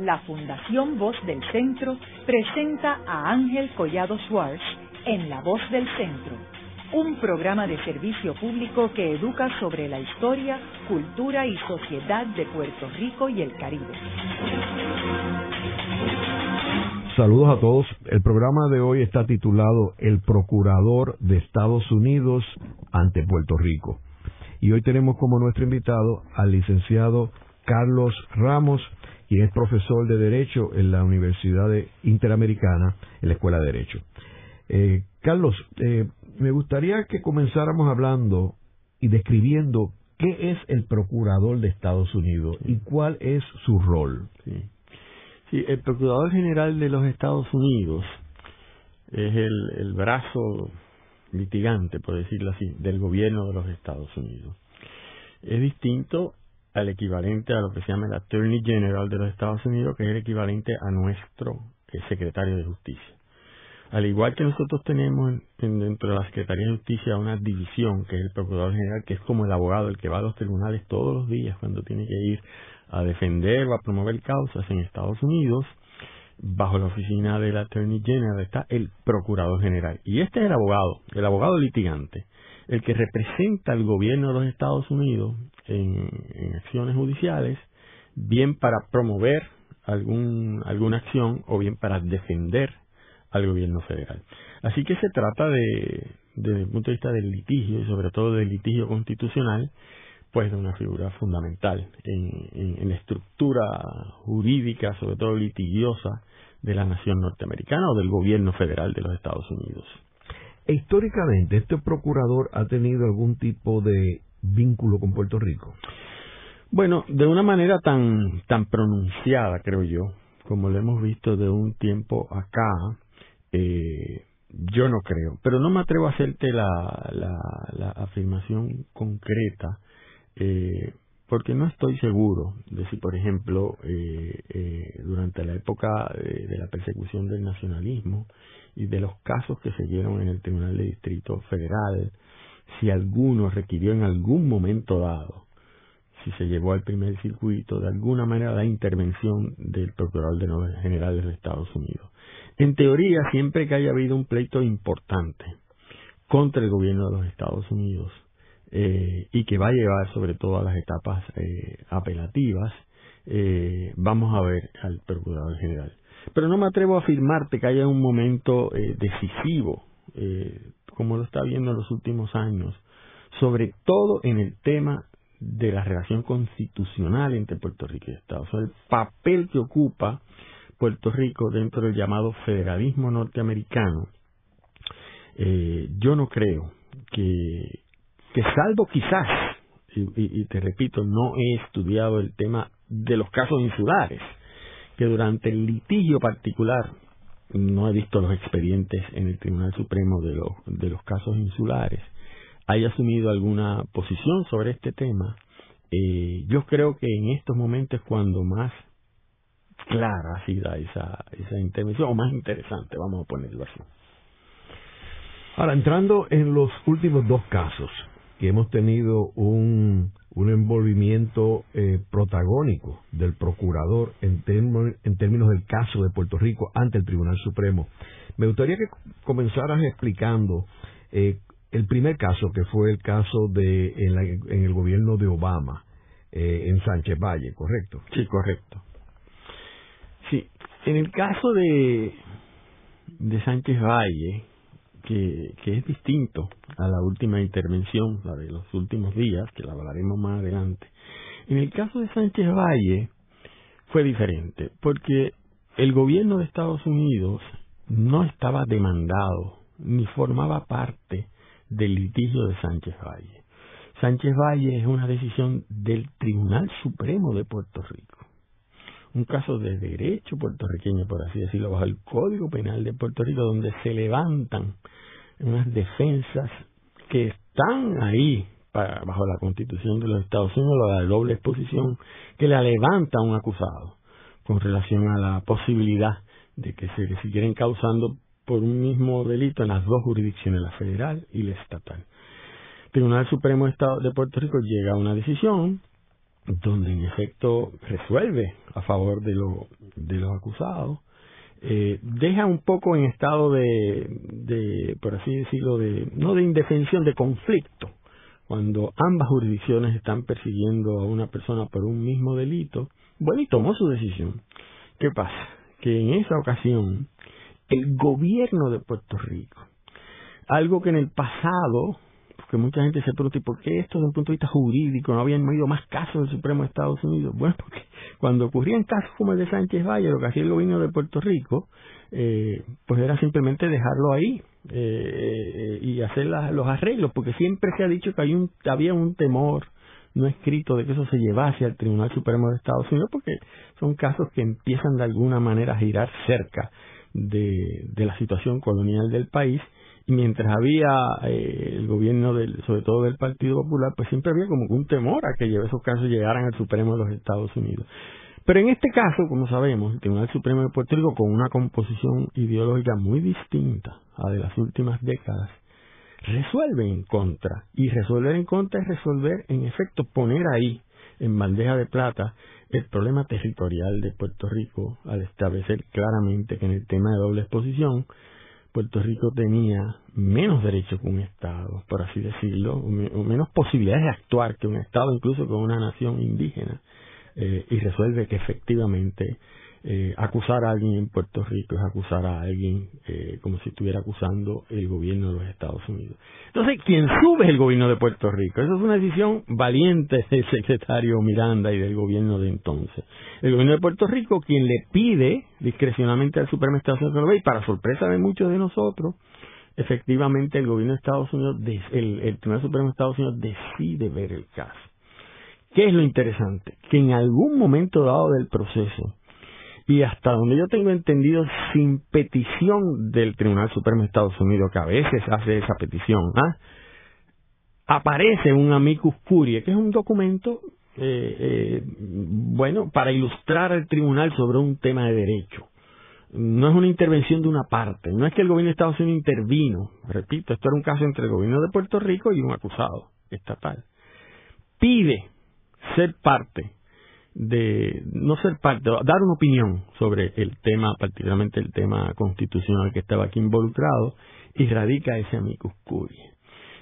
la Fundación Voz del Centro presenta a Ángel Collado Schwartz en La Voz del Centro, un programa de servicio público que educa sobre la historia, cultura y sociedad de Puerto Rico y el Caribe. Saludos a todos. El programa de hoy está titulado El Procurador de Estados Unidos ante Puerto Rico. Y hoy tenemos como nuestro invitado al licenciado Carlos Ramos, quien es profesor de Derecho en la Universidad Interamericana, en la Escuela de Derecho. Eh, Carlos, eh, me gustaría que comenzáramos hablando y describiendo qué es el Procurador de Estados Unidos y cuál es su rol. Sí. Sí, el Procurador General de los Estados Unidos es el, el brazo litigante, por decirlo así, del gobierno de los Estados Unidos. Es distinto al equivalente a lo que se llama el Attorney General de los Estados Unidos, que es el equivalente a nuestro secretario de Justicia. Al igual que nosotros tenemos dentro de la Secretaría de Justicia una división, que es el Procurador General, que es como el abogado, el que va a los tribunales todos los días cuando tiene que ir a defender o a promover causas en Estados Unidos, bajo la oficina del Attorney General está el Procurador General. Y este es el abogado, el abogado litigante, el que representa al gobierno de los Estados Unidos en, acciones judiciales, bien para promover algún, alguna acción o bien para defender al gobierno federal. Así que se trata de, desde el punto de vista del litigio y sobre todo del litigio constitucional, pues de una figura fundamental en, la estructura jurídica, sobre todo litigiosa, de la nación norteamericana o del gobierno federal de los Estados Unidos. Históricamente, ¿este procurador ha tenido algún tipo de vínculo con Puerto Rico? Bueno, de una manera tan, tan pronunciada, creo yo, como lo hemos visto de un tiempo acá, eh, yo no creo. Pero no me atrevo a hacerte la, la afirmación concreta eh, porque no estoy seguro de si, por ejemplo, eh, eh, durante la época de, la persecución del nacionalismo y de los casos que se dieron en el Tribunal de Distrito Federal, si alguno requirió en algún momento dado, si se llevó al primer circuito, de alguna manera la intervención del Procurador General de los Estados Unidos. En teoría, siempre que haya habido un pleito importante contra el gobierno de los Estados Unidos, eh, y que va a llevar sobre todo a las etapas eh, apelativas, eh, vamos a ver al Procurador General. Pero no me atrevo a afirmarte que haya un momento decisivo, como lo está viendo en los últimos años, sobre todo en el tema de la relación constitucional entre Puerto Rico y Estados Unidos, el papel que ocupa Puerto Rico dentro del llamado federalismo norteamericano. yo no creo que, que salvo quizás, y, te repito, no he estudiado el tema de los casos insulares, que durante el litigio particular, no he visto los expedientes en el Tribunal Supremo de los, de los casos insulares, haya asumido alguna posición sobre este tema, eh, yo creo que en estos momentos cuando más clara ha sido esa, esa intervención, o más interesante, vamos a ponerlo así. Ahora, entrando en los últimos dos casos, que hemos tenido un, un envolvimiento eh, protagónico del procurador en, en términos del caso de Puerto Rico ante el Tribunal Supremo. Me gustaría que comenzaras explicando eh, el primer caso, que fue el caso de en, el gobierno de Obama, eh, en Sánchez Valle, ¿correcto? Sí, correcto. Sí, en el caso de, de Sánchez Valle, que, es distinto a la última intervención, la de los últimos días, que la hablaremos más adelante. En el caso de Sánchez Valle fue diferente, porque el gobierno de Estados Unidos no estaba demandado ni formaba parte del litigio de Sánchez Valle. Sánchez Valle es una decisión del Tribunal Supremo de Puerto Rico un caso de derecho puertorriqueño, por así decirlo, bajo el Código Penal de Puerto Rico, donde se levantan unas defensas que están ahí bajo la Constitución de los Estados Unidos, la doble exposición que la levanta un acusado con relación a la posibilidad de que se le siguieran causando por un mismo delito en las dos jurisdicciones, la federal y la estatal. Tribunal Supremo de, Estado de Puerto Rico llega a una decisión donde en efecto resuelve a favor de, lo, de los acusados, eh, deja un poco en estado de, de, por así decirlo, de, no de indefensión, de conflicto, cuando ambas jurisdicciones están persiguiendo a una persona por un mismo delito, bueno, y tomó su decisión. ¿Qué pasa? Que en esa ocasión, el gobierno de Puerto Rico, algo que en el pasado que mucha gente se pregunta, ¿y por qué esto desde un punto de vista jurídico no habían habido más casos del Supremo de Estados Unidos? Bueno, porque cuando ocurrían casos como el de Sánchez Valle, lo que hacía el gobierno de Puerto Rico, eh, pues era simplemente dejarlo ahí eh, y hacer los arreglos, porque siempre se ha dicho que hay un, había un temor no escrito de que eso se llevase al Tribunal Supremo de Estados Unidos, porque son casos que empiezan de alguna manera a girar cerca de, de la situación colonial del país mientras había eh, el gobierno del, sobre todo del Partido Popular, pues siempre había como un temor a que esos casos llegaran al Supremo de los Estados Unidos. Pero en este caso, como sabemos, el Tribunal Supremo de Puerto Rico, con una composición ideológica muy distinta a de las últimas décadas, resuelve en contra. Y resolver en contra es resolver, en efecto, poner ahí, en bandeja de plata, el problema territorial de Puerto Rico, al establecer claramente que en el tema de doble exposición, Puerto Rico tenía menos derechos que un Estado, por así decirlo, o, menos posibilidades de actuar que un Estado, incluso con una nación indígena, eh, y resuelve que efectivamente eh, acusar a alguien en Puerto Rico es acusar a alguien eh, como si estuviera acusando el gobierno de los Estados Unidos. Entonces, quien sube el gobierno de Puerto Rico. Esa es una decisión valiente del secretario Miranda y del gobierno de entonces. El gobierno de Puerto Rico, quien le pide discrecionalmente al Supremo Estado Unidos, y para sorpresa de muchos de nosotros, efectivamente el gobierno de Estados Unidos, el, el Tribunal Supremo de Estados Unidos decide ver el caso. ¿Qué es lo interesante? Que en algún momento dado del proceso, y hasta donde yo tengo entendido, sin petición del Tribunal Supremo de Estados Unidos, que a veces hace esa petición, ¿ah? aparece un amicus curiae, que es un documento, eh, eh, bueno, para ilustrar al tribunal sobre un tema de derecho. No es una intervención de una parte, no es que el gobierno de Estados Unidos intervino, repito, esto era un caso entre el gobierno de Puerto Rico y un acusado estatal. Pide ser parte de no ser parte, dar una opinión sobre el tema, particularmente el tema constitucional que estaba aquí involucrado, y radica ese amicus curiae.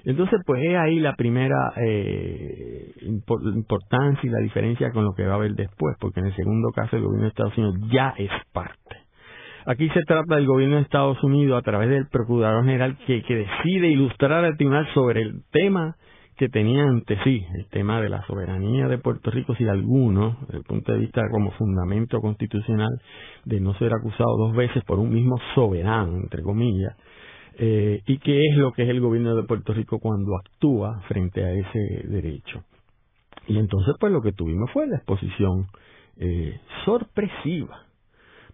Entonces, pues es ahí la primera eh, importancia y la diferencia con lo que va a haber después, porque en el segundo caso el gobierno de Estados Unidos ya es parte. Aquí se trata del gobierno de Estados Unidos a través del Procurador General que, que decide ilustrar al tribunal sobre el tema que tenía ante sí el tema de la soberanía de Puerto Rico, si alguno, desde el punto de vista como fundamento constitucional, de no ser acusado dos veces por un mismo soberano, entre comillas, eh, y qué es lo que es el gobierno de Puerto Rico cuando actúa frente a ese derecho. Y entonces, pues lo que tuvimos fue la exposición eh, sorpresiva.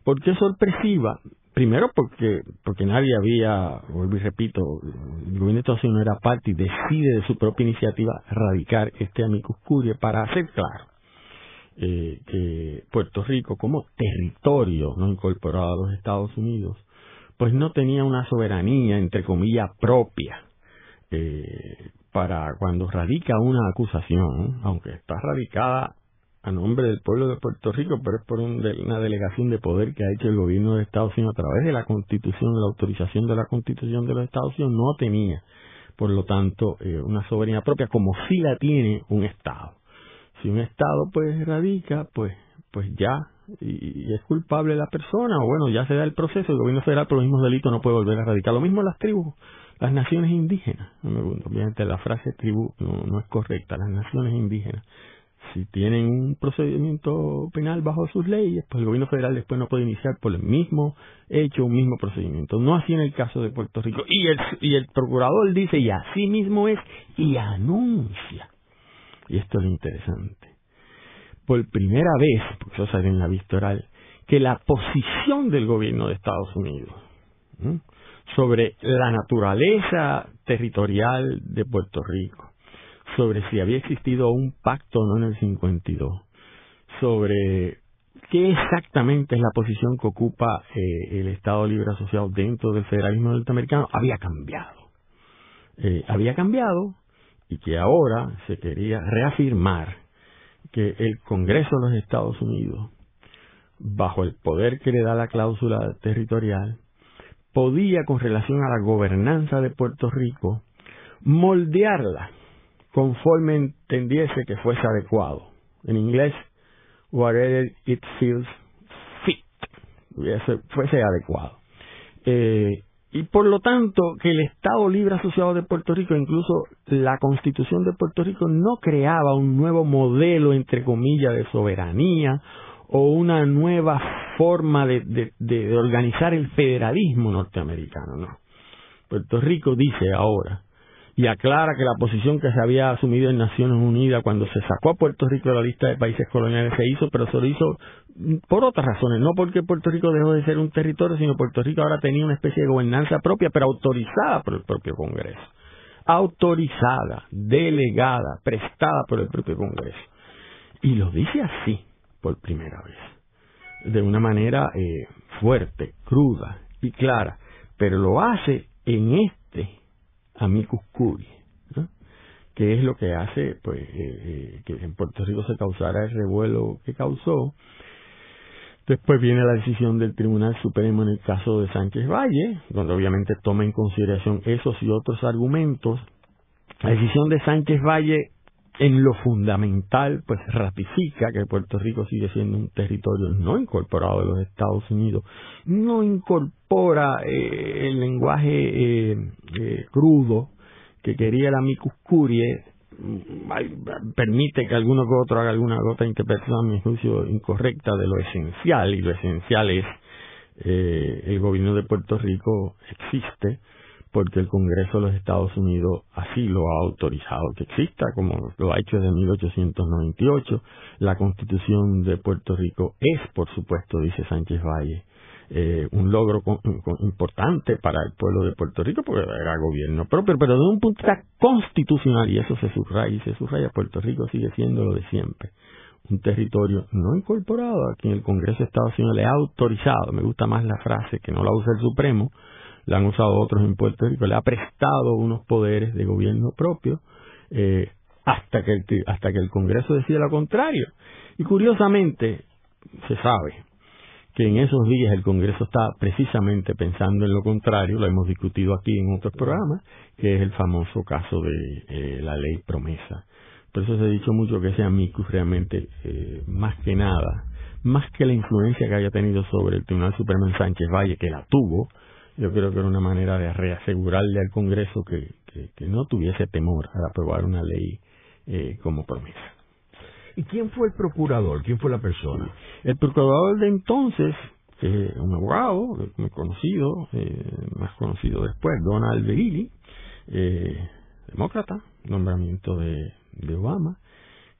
¿Por qué sorpresiva? Primero porque, porque nadie había, vuelvo y repito, el gobierno de Estados Unidos era parte y decide de su propia iniciativa radicar este amicus curiae para hacer claro eh, que Puerto Rico como territorio no incorporado a los Estados Unidos, pues no tenía una soberanía, entre comillas, propia eh, para cuando radica una acusación, aunque está radicada a nombre del pueblo de Puerto Rico, pero es por una delegación de poder que ha hecho el gobierno de Estados Unidos a través de la Constitución, la autorización de la Constitución de los Estados Unidos, no tenía, por lo tanto, eh, una soberanía propia como si la tiene un Estado. Si un Estado pues radica, pues, pues ya, y, es culpable la persona, o bueno, ya se da el proceso, el gobierno federal por los mismos delitos no puede volver a radicar. Lo mismo las tribus, las naciones indígenas. Obviamente la frase tribu no es correcta, las naciones indígenas si tienen un procedimiento penal bajo sus leyes, pues el gobierno federal después no puede iniciar por el mismo hecho, un mismo procedimiento. No así en el caso de Puerto Rico. Y el, y el procurador dice, y así mismo es, y anuncia. Y esto es lo interesante. Por primera vez, porque eso sale en la vista que la posición del gobierno de Estados Unidos sobre la naturaleza territorial de Puerto Rico, sobre si había existido un pacto o no en el 52, sobre qué exactamente es la posición que ocupa eh, el Estado Libre Asociado dentro del federalismo norteamericano, había cambiado. Eh, había cambiado y que ahora se quería reafirmar que el Congreso de los Estados Unidos, bajo el poder que le da la cláusula territorial, podía, con relación a la gobernanza de Puerto Rico, moldearla conforme entendiese que fuese adecuado. En inglés, whatever it feels fit, fuese adecuado. Eh, y por lo tanto, que el Estado Libre Asociado de Puerto Rico, incluso la Constitución de Puerto Rico, no creaba un nuevo modelo, entre comillas, de soberanía o una nueva forma de, de, organizar el federalismo norteamericano, no. Puerto Rico dice ahora, y aclara que la posición que se había asumido en Naciones Unidas cuando se sacó a Puerto Rico de la lista de países coloniales se hizo, pero se lo hizo por otras razones, no porque Puerto Rico dejó de ser un territorio, sino Puerto Rico ahora tenía una especie de gobernanza propia, pero autorizada por el propio Congreso. Autorizada, delegada, prestada por el propio Congreso. Y lo dice así por primera vez, de una manera eh, fuerte, cruda y clara, pero lo hace en este amicus curiae, que es lo que hace pues eh, eh, que en Puerto Rico se causara el revuelo que causó. Después viene la decisión del Tribunal Supremo en el caso de Sánchez Valle, donde obviamente toma en consideración esos y otros argumentos. La decisión de Sánchez Valle en lo fundamental, pues ratifica que Puerto Rico sigue siendo un territorio no incorporado de los Estados Unidos, no incorpora eh, el lenguaje eh, eh, crudo que quería la amicus curiae, mm, permite que alguno que otro haga alguna gota interpretación, a mi juicio, incorrecta de lo esencial, y lo esencial es el gobierno de Puerto Rico existe porque el Congreso de los Estados Unidos así lo ha autorizado que exista, como lo ha hecho desde 1898. La Constitución de Puerto Rico es, por supuesto, dice Sánchez Valle, eh, un logro importante para el pueblo de Puerto Rico, porque era gobierno propio, pero desde un punto de vista constitucional, y eso se subraya, y se subraya, Puerto Rico sigue siendo lo de siempre un territorio no incorporado a quien el Congreso de Estados Unidos le ha autorizado, me gusta más la frase que no la usa el Supremo, la han usado otros en Puerto Rico, le ha prestado unos poderes de gobierno propio eh, hasta, que el, hasta que el Congreso decida lo contrario. Y curiosamente, se sabe que en esos días el Congreso está precisamente pensando en lo contrario, lo hemos discutido aquí en otros programas, que es el famoso caso de eh, la ley promesa. Por eso se ha dicho mucho que ese amicus realmente, eh, más que nada, más que la influencia que haya tenido sobre el Tribunal Supremo en Sánchez Valle, que la tuvo, yo creo que era una manera de reasegurarle al Congreso que, que, no tuviese temor a aprobar una ley eh, como promesa. ¿Y quién fue el procurador? ¿Quién fue la persona? El procurador de entonces, eh, un abogado muy conocido, eh, más conocido después, Donald Berilli, eh, demócrata, nombramiento de, de Obama,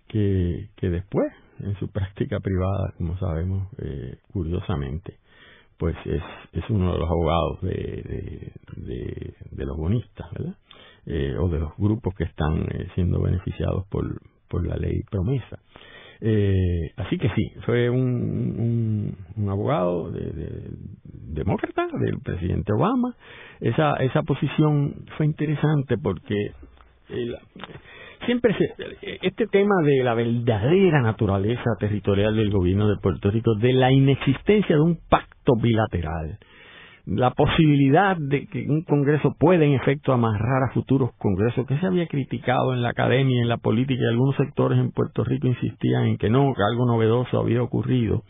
que, que después, en su práctica privada, como sabemos, eh, curiosamente, pues es, es uno de los abogados de, de, de, los bonistas, ¿verdad? Eh, o de los grupos que están eh, siendo beneficiados por, por la ley promesa. Eh, así que sí, fue un, un, abogado de, demócrata del presidente Obama. Esa, esa posición fue interesante porque siempre este tema de la verdadera naturaleza territorial del gobierno de Puerto Rico, de la inexistencia de un pacto bilateral, la posibilidad de que un Congreso pueda en efecto amarrar a futuros Congresos, que se había criticado en la academia, en la política, y algunos sectores en Puerto Rico insistían en que no, que algo novedoso había ocurrido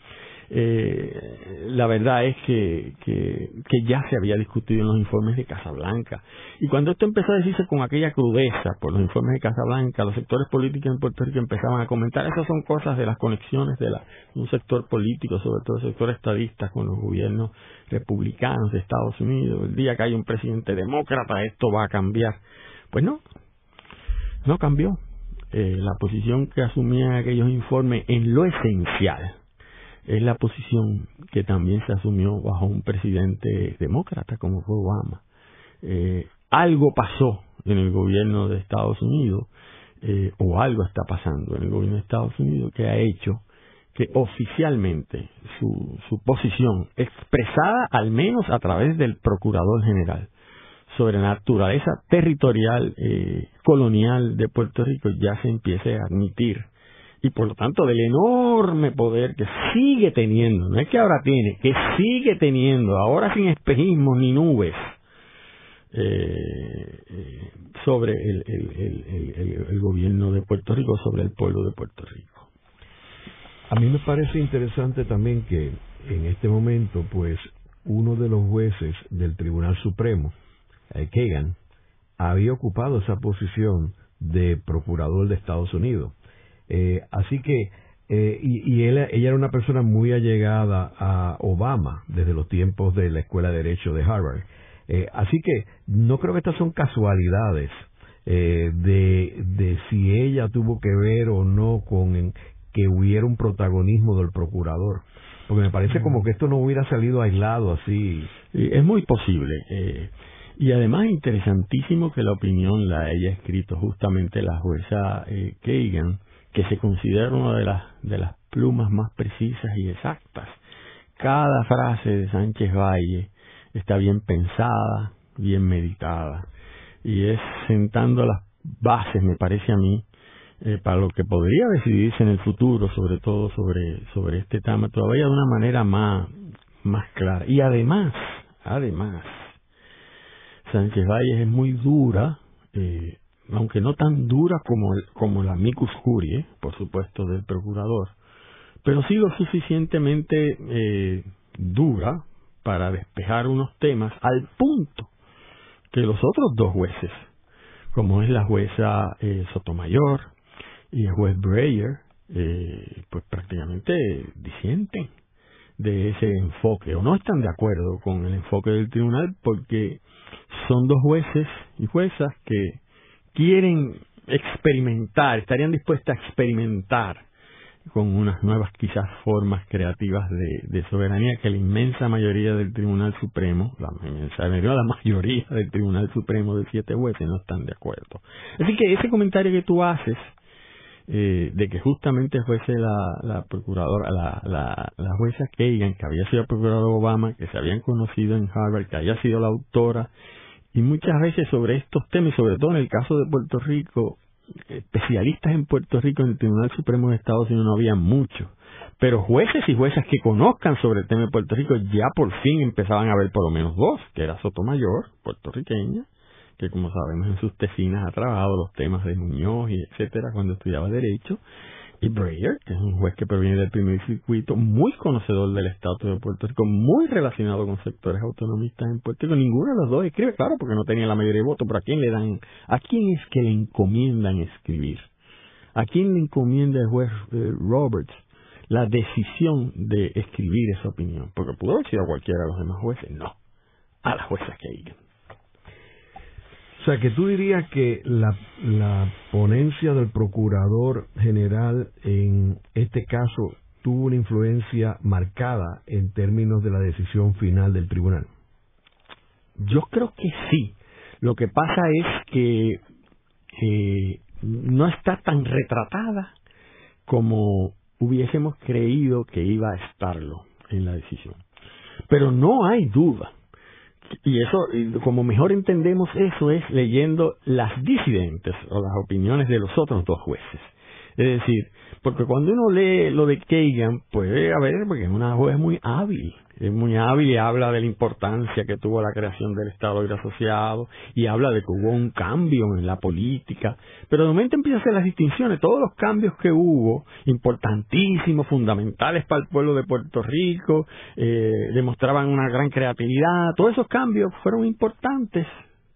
eh, la verdad es que, que, ya se había discutido en los informes de Casablanca. Y cuando esto empezó a decirse con aquella crudeza por los informes de Casablanca, los sectores políticos en Puerto Rico empezaban a comentar, esas son cosas de las conexiones de la, un sector político, sobre todo el sector estadista, con los gobiernos republicanos de Estados Unidos. El día que hay un presidente demócrata, esto va a cambiar. Pues no, no cambió. Eh, la posición que asumían aquellos informes en lo esencial es la posición que también se asumió bajo un presidente demócrata como fue Obama. Eh, algo pasó en el gobierno de Estados Unidos, eh, o algo está pasando en el gobierno de Estados Unidos que ha hecho que oficialmente su, su posición, expresada al menos a través del Procurador General, sobre la naturaleza territorial eh, colonial de Puerto Rico, ya se empiece a admitir y por lo tanto del enorme poder que sigue teniendo, no es que ahora tiene, que sigue teniendo, ahora sin espejismos ni nubes, eh, eh, sobre el, gobierno de Puerto Rico, sobre el pueblo de Puerto Rico. A mí me parece interesante también que en este momento, pues, uno de los jueces del Tribunal Supremo, eh, Kagan, había ocupado esa posición de procurador de Estados Unidos. Eh, así que, eh, y, y ella era una persona muy allegada a Obama desde los tiempos de la Escuela de Derecho de Harvard. Eh, así que no creo que estas son casualidades eh, de, de si ella tuvo que ver o no con que hubiera un protagonismo del procurador. Porque me parece como que esto no hubiera salido aislado así. Es muy posible. Eh, y además interesantísimo que la opinión la haya escrito justamente la jueza eh, Kagan, que se considera una de las, de las plumas más precisas y exactas. Cada frase de Sánchez Valle está bien pensada, bien meditada. Y es sentando las bases, me parece a mí, eh, para lo que podría decidirse en el futuro, sobre todo sobre, sobre este tema, todavía de una manera más, más clara. Y además, además, Sánchez Valles es muy dura, eh, aunque no tan dura como, el, como la micus curie, por supuesto, del procurador, pero sí lo suficientemente eh, dura para despejar unos temas al punto que los otros dos jueces, como es la jueza eh, Sotomayor y el juez Breyer, eh, pues prácticamente disienten de ese enfoque o no están de acuerdo con el enfoque del tribunal porque son dos jueces y juezas que quieren experimentar, estarían dispuestas a experimentar con unas nuevas quizás formas creativas de, soberanía que la inmensa mayoría del Tribunal Supremo, la inmensa la mayoría del Tribunal Supremo de siete jueces no están de acuerdo. Así que ese comentario que tú haces eh, de que justamente fuese la, la procuradora, la, la, la jueza Kagan, que había sido procurador Obama, que se habían conocido en Harvard, que haya sido la autora, y muchas veces sobre estos temas, sobre todo en el caso de Puerto Rico, especialistas en Puerto Rico en el Tribunal Supremo de Estados Unidos no había mucho, pero jueces y juezas que conozcan sobre el tema de Puerto Rico ya por fin empezaban a ver por lo menos dos, que era Sotomayor, puertorriqueña, que como sabemos en sus tesinas ha trabajado los temas de Muñoz y etcétera cuando estudiaba Derecho, y Breyer, que es un juez que proviene del primer circuito, muy conocedor del estatus de Puerto Rico, muy relacionado con sectores autonomistas en Puerto Rico. Ninguno de los dos escribe, claro, porque no tenía la mayoría de votos, pero ¿a quién le dan, a quién es que le encomiendan escribir? ¿A quién le encomienda el juez eh, Roberts la decisión de escribir esa opinión? Porque pudo haber sido cualquiera de los demás jueces, no, a la jueza que o sea, que tú dirías que la, la ponencia del Procurador General en este caso tuvo una influencia marcada en términos de la decisión final del tribunal. Yo creo que sí. Lo que pasa es que no está tan retratada como hubiésemos creído que iba a estarlo en la decisión. Pero no hay duda y eso, como mejor entendemos eso, es leyendo las disidentes o las opiniones de los otros dos jueces. Es decir, porque cuando uno lee lo de Kagan, puede haber, porque es una juez muy hábil, es muy hábil y habla de la importancia que tuvo la creación del Estado Libre Asociado y habla de que hubo un cambio en la política, pero de momento empieza a hacer las distinciones, todos los cambios que hubo, importantísimos, fundamentales para el pueblo de Puerto Rico, eh, demostraban una gran creatividad, todos esos cambios fueron importantes,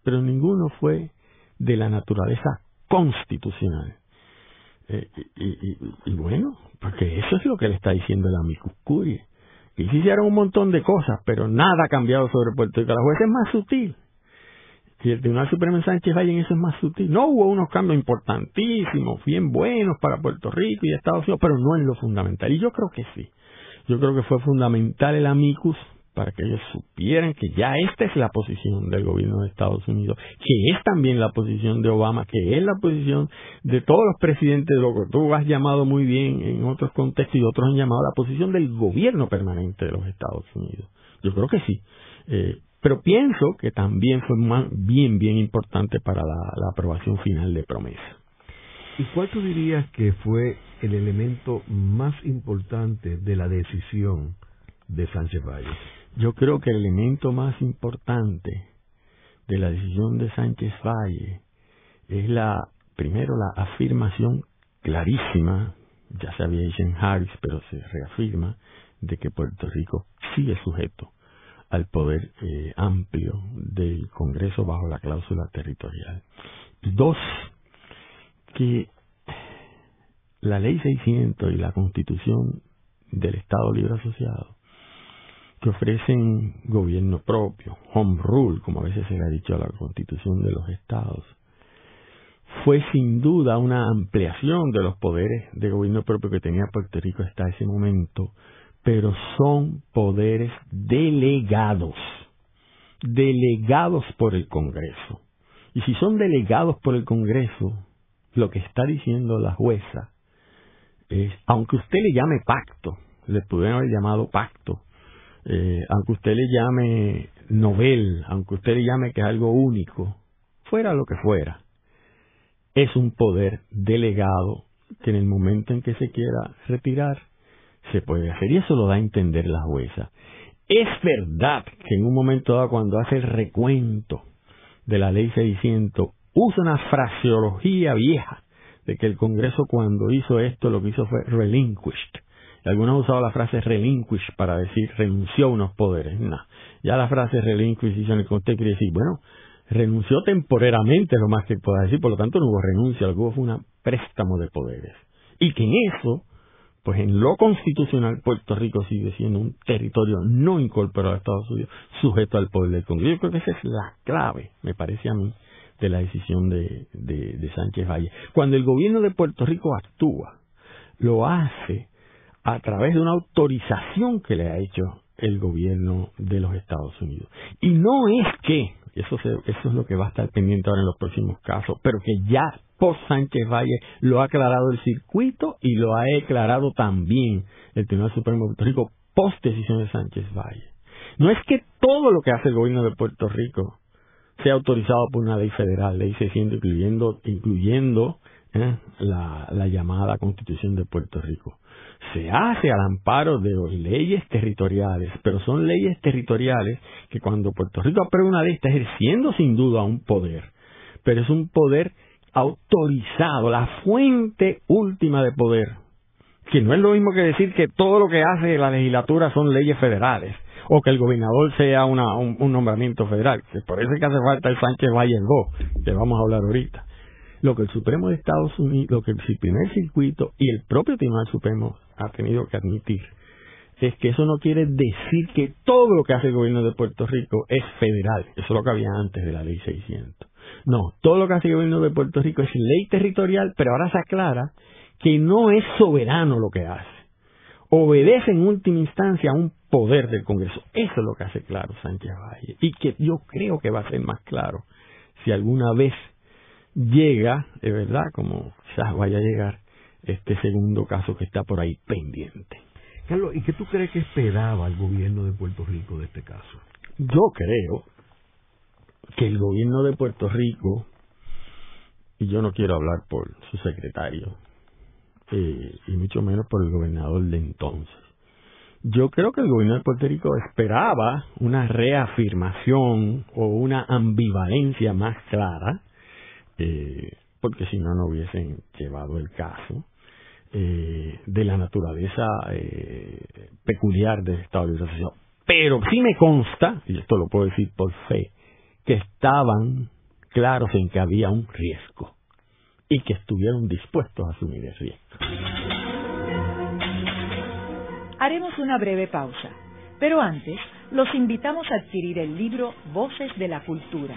pero ninguno fue de la naturaleza constitucional. Eh, y, bueno, porque eso es lo que le está diciendo el amicus curie y se hicieron un montón de cosas, pero nada ha cambiado sobre Puerto Rico. La jueza es más sutil. Y el Tribunal Supremo en Sánchez Valle eso es más sutil. No hubo unos cambios importantísimos, bien buenos para Puerto Rico y Estados Unidos, pero no en lo fundamental. Y yo creo que sí. Yo creo que fue fundamental el amicus para que ellos supieran que ya esta es la posición del gobierno de Estados Unidos, que es también la posición de Obama, que es la posición de todos los presidentes, de lo que tú has llamado muy bien en otros contextos y otros han llamado la posición del gobierno permanente de los Estados Unidos. Yo creo que sí. Eh, pero pienso que también fue bien, bien importante para la, aprobación final de promesa. ¿Y cuál tú dirías que fue el elemento más importante de la decisión de Sánchez Valle? Yo creo que el elemento más importante de la decisión de Sánchez Valle es la, primero, la afirmación clarísima, ya se había dicho en Harris, pero se reafirma, de que Puerto Rico sigue sujeto al poder eh, amplio del Congreso bajo la cláusula territorial. Dos, que la ley 600 y la constitución del Estado Libre Asociado, que ofrecen gobierno propio, home rule, como a veces se le ha dicho a la constitución de los estados, fue sin duda una ampliación de los poderes de gobierno propio que tenía Puerto Rico hasta ese momento, pero son poderes delegados, delegados por el Congreso. Y si son delegados por el Congreso, lo que está diciendo la jueza es, aunque usted le llame pacto, le pudieron haber llamado pacto, eh, aunque usted le llame novel, aunque usted le llame que es algo único, fuera lo que fuera, es un poder delegado que en el momento en que se quiera retirar, se puede hacer. Y eso lo da a entender la jueza. Es verdad que en un momento dado, cuando hace el recuento de la ley 600, usa una fraseología vieja de que el Congreso cuando hizo esto lo que hizo fue relinquished. Algunos han usado la frase relinquish para decir renunció a unos poderes. No, ya la frase relinquish dice en el contexto quiere decir, bueno, renunció temporariamente, lo más que pueda decir, por lo tanto no hubo renuncia, lo hubo fue un préstamo de poderes. Y que en eso pues en lo constitucional Puerto Rico sigue siendo un territorio no incorporado a Estados Unidos, sujeto al poder del Congreso. Yo creo que esa es la clave, me parece a mí, de la decisión de, de, Sánchez Valle. Cuando el gobierno de Puerto Rico actúa, lo hace a través de una autorización que le ha hecho el gobierno de los Estados Unidos. Y no es que, eso, eso es lo que va a estar pendiente ahora en los próximos casos, pero que ya por Sánchez Valle lo ha aclarado el circuito y lo ha declarado también el Tribunal Supremo de Puerto Rico post decisión de Sánchez Valle. No es que todo lo que hace el gobierno de Puerto Rico sea autorizado por una ley federal, ley 600, incluyendo, incluyendo ¿eh? la llamada Constitución de Puerto Rico. Se hace al amparo de leyes territoriales, pero son leyes territoriales que cuando Puerto Rico aprueba una ley está ejerciendo sin duda un poder, pero es un poder autorizado, la fuente última de poder, que no es lo mismo que decir que todo lo que hace la legislatura son leyes federales, o que el gobernador sea una, un, nombramiento federal, por eso es que hace falta el Sánchez Valle que vamos a hablar ahorita. Lo que el Supremo de Estados Unidos, lo que el primer circuito y el propio Tribunal Supremo ha tenido que admitir, es que eso no quiere decir que todo lo que hace el gobierno de Puerto Rico es federal. Eso es lo que había antes de la ley 600. No, todo lo que hace el gobierno de Puerto Rico es ley territorial, pero ahora se aclara que no es soberano lo que hace. Obedece en última instancia a un poder del Congreso. Eso es lo que hace claro Sánchez Valle. Y que yo creo que va a ser más claro si alguna vez llega, de verdad, como quizás vaya a llegar, este segundo caso que está por ahí pendiente. Carlos, ¿y qué tú crees que esperaba el gobierno de Puerto Rico de este caso? Yo creo que el gobierno de Puerto Rico, y yo no quiero hablar por su secretario, eh, y mucho menos por el gobernador de entonces, yo creo que el gobierno de Puerto Rico esperaba una reafirmación o una ambivalencia más clara, eh, porque si no, no hubiesen llevado el caso, eh, de la naturaleza peculiar del Estado de Asociación. Pero sí me consta, y esto lo puedo decir por fe, que estaban claros en que había un riesgo y que estuvieron dispuestos a asumir el riesgo. Haremos una breve pausa, pero antes los invitamos a adquirir el libro Voces de la Cultura,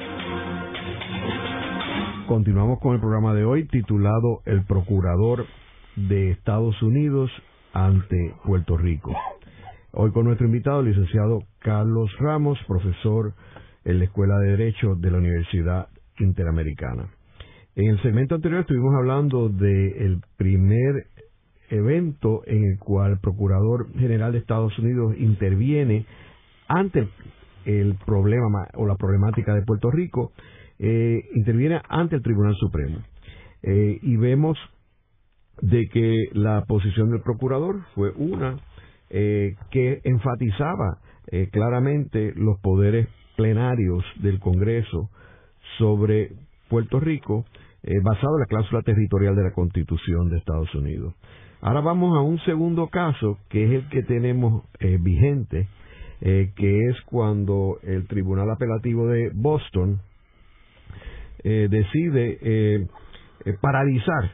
Continuamos con el programa de hoy titulado El Procurador de Estados Unidos ante Puerto Rico. Hoy con nuestro invitado, el licenciado Carlos Ramos, profesor en la Escuela de Derecho de la Universidad Interamericana. En el segmento anterior estuvimos hablando del primer evento en el cual el Procurador General de Estados Unidos interviene ante el problema o la problemática de Puerto Rico, eh, interviene ante el Tribunal Supremo. Eh, y vemos de que la posición del procurador fue una eh, que enfatizaba claramente los poderes plenarios del Congreso sobre Puerto Rico basado en la cláusula territorial de la Constitución de Estados Unidos. Ahora vamos a un segundo caso que es el que tenemos vigente eh, que es cuando el Tribunal Apelativo de Boston eh, decide eh, paralizar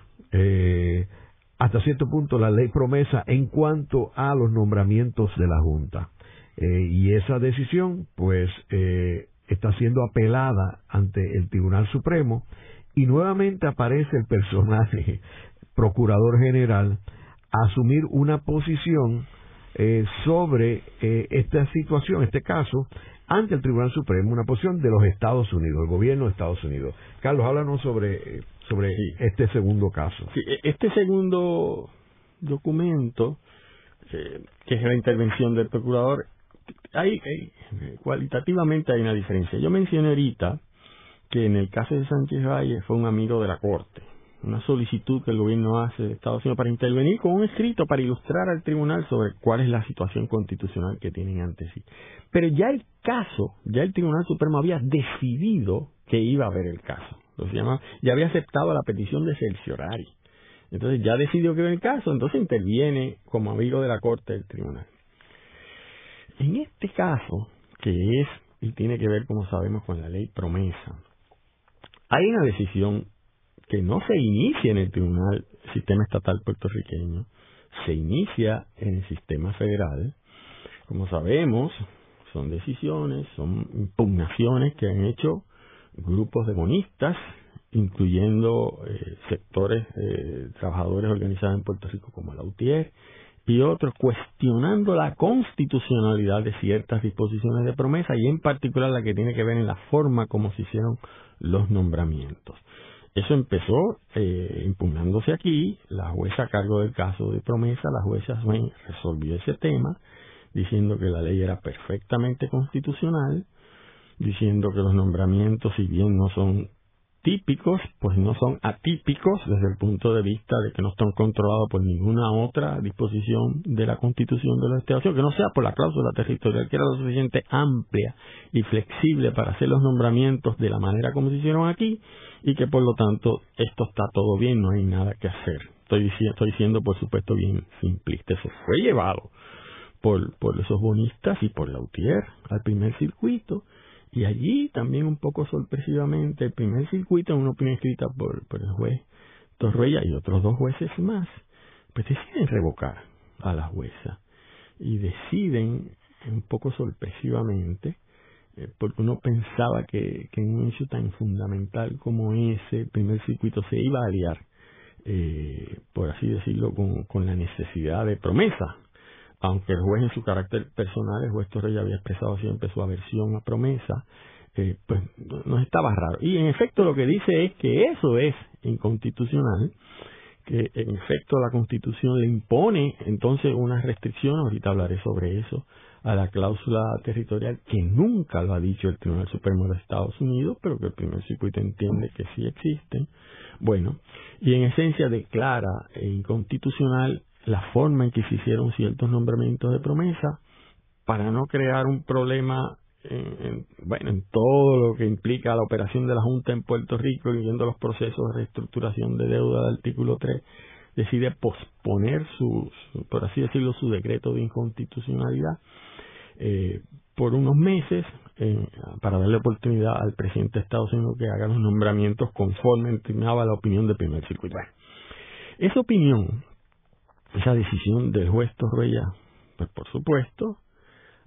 hasta cierto punto la ley promesa en cuanto a los nombramientos de la Junta. y esa decisión, pues, está siendo apelada ante el Tribunal Supremo y nuevamente aparece el personaje procurador general a asumir una posición eh, sobre eh, esta situación, este caso, ante el Tribunal Supremo, una posición de los Estados Unidos, el gobierno de Estados Unidos. Carlos, háblanos sobre, eh, sobre este segundo caso. E, este segundo documento, que es la intervención del procurador, hay, cualitativamente hay una diferencia. Yo mencioné ahorita que en el caso de Sánchez Valle fue un amigo de la Corte una solicitud que el gobierno hace de Estados Unidos para intervenir con un escrito para ilustrar al tribunal sobre cuál es la situación constitucional que tienen ante sí. Pero ya el caso, ya el Tribunal Supremo había decidido que iba a haber el caso. Lo llama, ya había aceptado la petición de cerciorari. Entonces ya decidió que iba el caso, entonces interviene como amigo de la Corte del Tribunal. En este caso, que es y tiene que ver, como sabemos, con la ley promesa, hay una decisión que no se inicia en el Tribunal Sistema Estatal Puertorriqueño, se inicia en el sistema federal. Como sabemos, son decisiones, son impugnaciones que han hecho grupos de bonistas, incluyendo eh, sectores eh, trabajadores organizados en Puerto Rico como la UTIER y otros, cuestionando la constitucionalidad de ciertas disposiciones de promesa y en particular la que tiene que ver en la forma como se hicieron los nombramientos. Eso empezó eh, impugnándose aquí, la jueza a cargo del caso de promesa, la jueza Swain resolvió ese tema, diciendo que la ley era perfectamente constitucional, diciendo que los nombramientos, si bien no son típicos, pues no son atípicos desde el punto de vista de que no están controlados por ninguna otra disposición de la Constitución de la Estados que no sea por la cláusula territorial, que era lo suficiente amplia y flexible para hacer los nombramientos de la manera como se hicieron aquí, y que por lo tanto esto está todo bien, no hay nada que hacer. Estoy diciendo, estoy diciendo por supuesto bien simplista, eso fue llevado por, por esos bonistas y por Lautier al primer circuito. Y allí también un poco sorpresivamente, el primer circuito, una opinión escrita por, el juez Torruella y otros dos jueces más, pues deciden revocar a la jueza y deciden un poco sorpresivamente, eh, porque uno pensaba que, en un hecho tan fundamental como ese, primer circuito se iba a aliar, eh, por así decirlo, con, con la necesidad de promesa aunque el juez en su carácter personal, el juez Torrey había expresado siempre su aversión a promesa, eh, pues nos estaba raro. Y en efecto lo que dice es que eso es inconstitucional, que en efecto la constitución le impone entonces una restricción, ahorita hablaré sobre eso, a la cláusula territorial que nunca lo ha dicho el Tribunal Supremo de Estados Unidos, pero que el primer circuito entiende que sí existen. Bueno, y en esencia declara inconstitucional la forma en que se hicieron ciertos nombramientos de promesa para no crear un problema en, bueno, en todo lo que implica la operación de la Junta en Puerto Rico, incluyendo los procesos de reestructuración de deuda del artículo 3, decide posponer su, por así decirlo, su decreto de inconstitucionalidad eh, por unos meses eh, para darle oportunidad al presidente de Estados Unidos que haga los nombramientos conforme entrenaba la opinión del primer circuito. esa opinión esa decisión del juez Torruella, pues por supuesto,